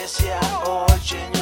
noticia hoy, Señor.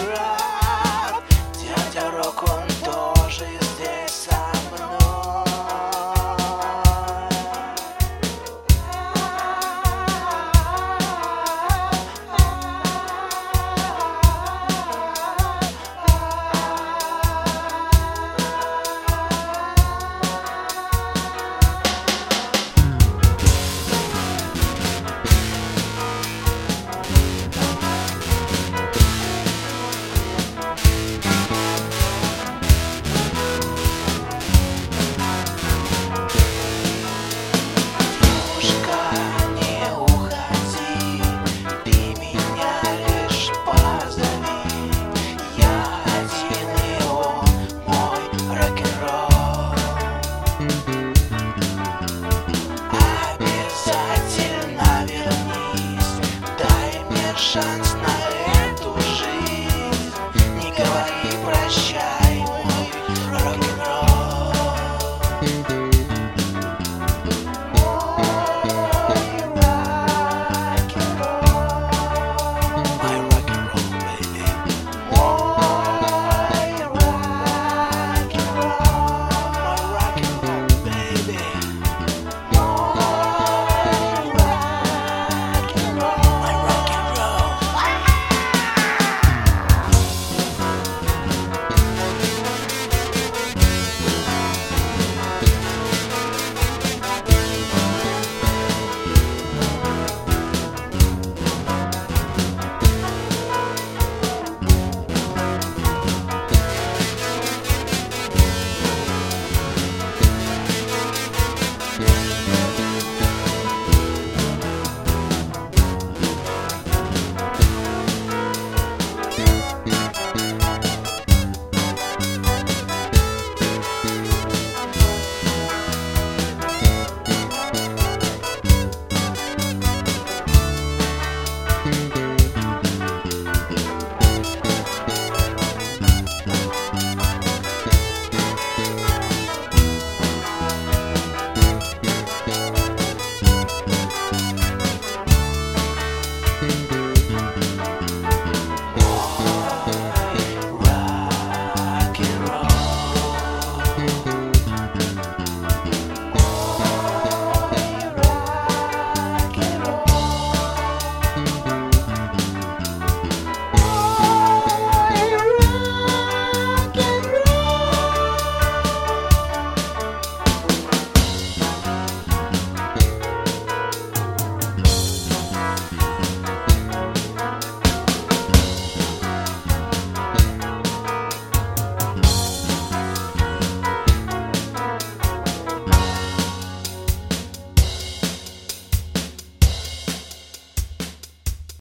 shines.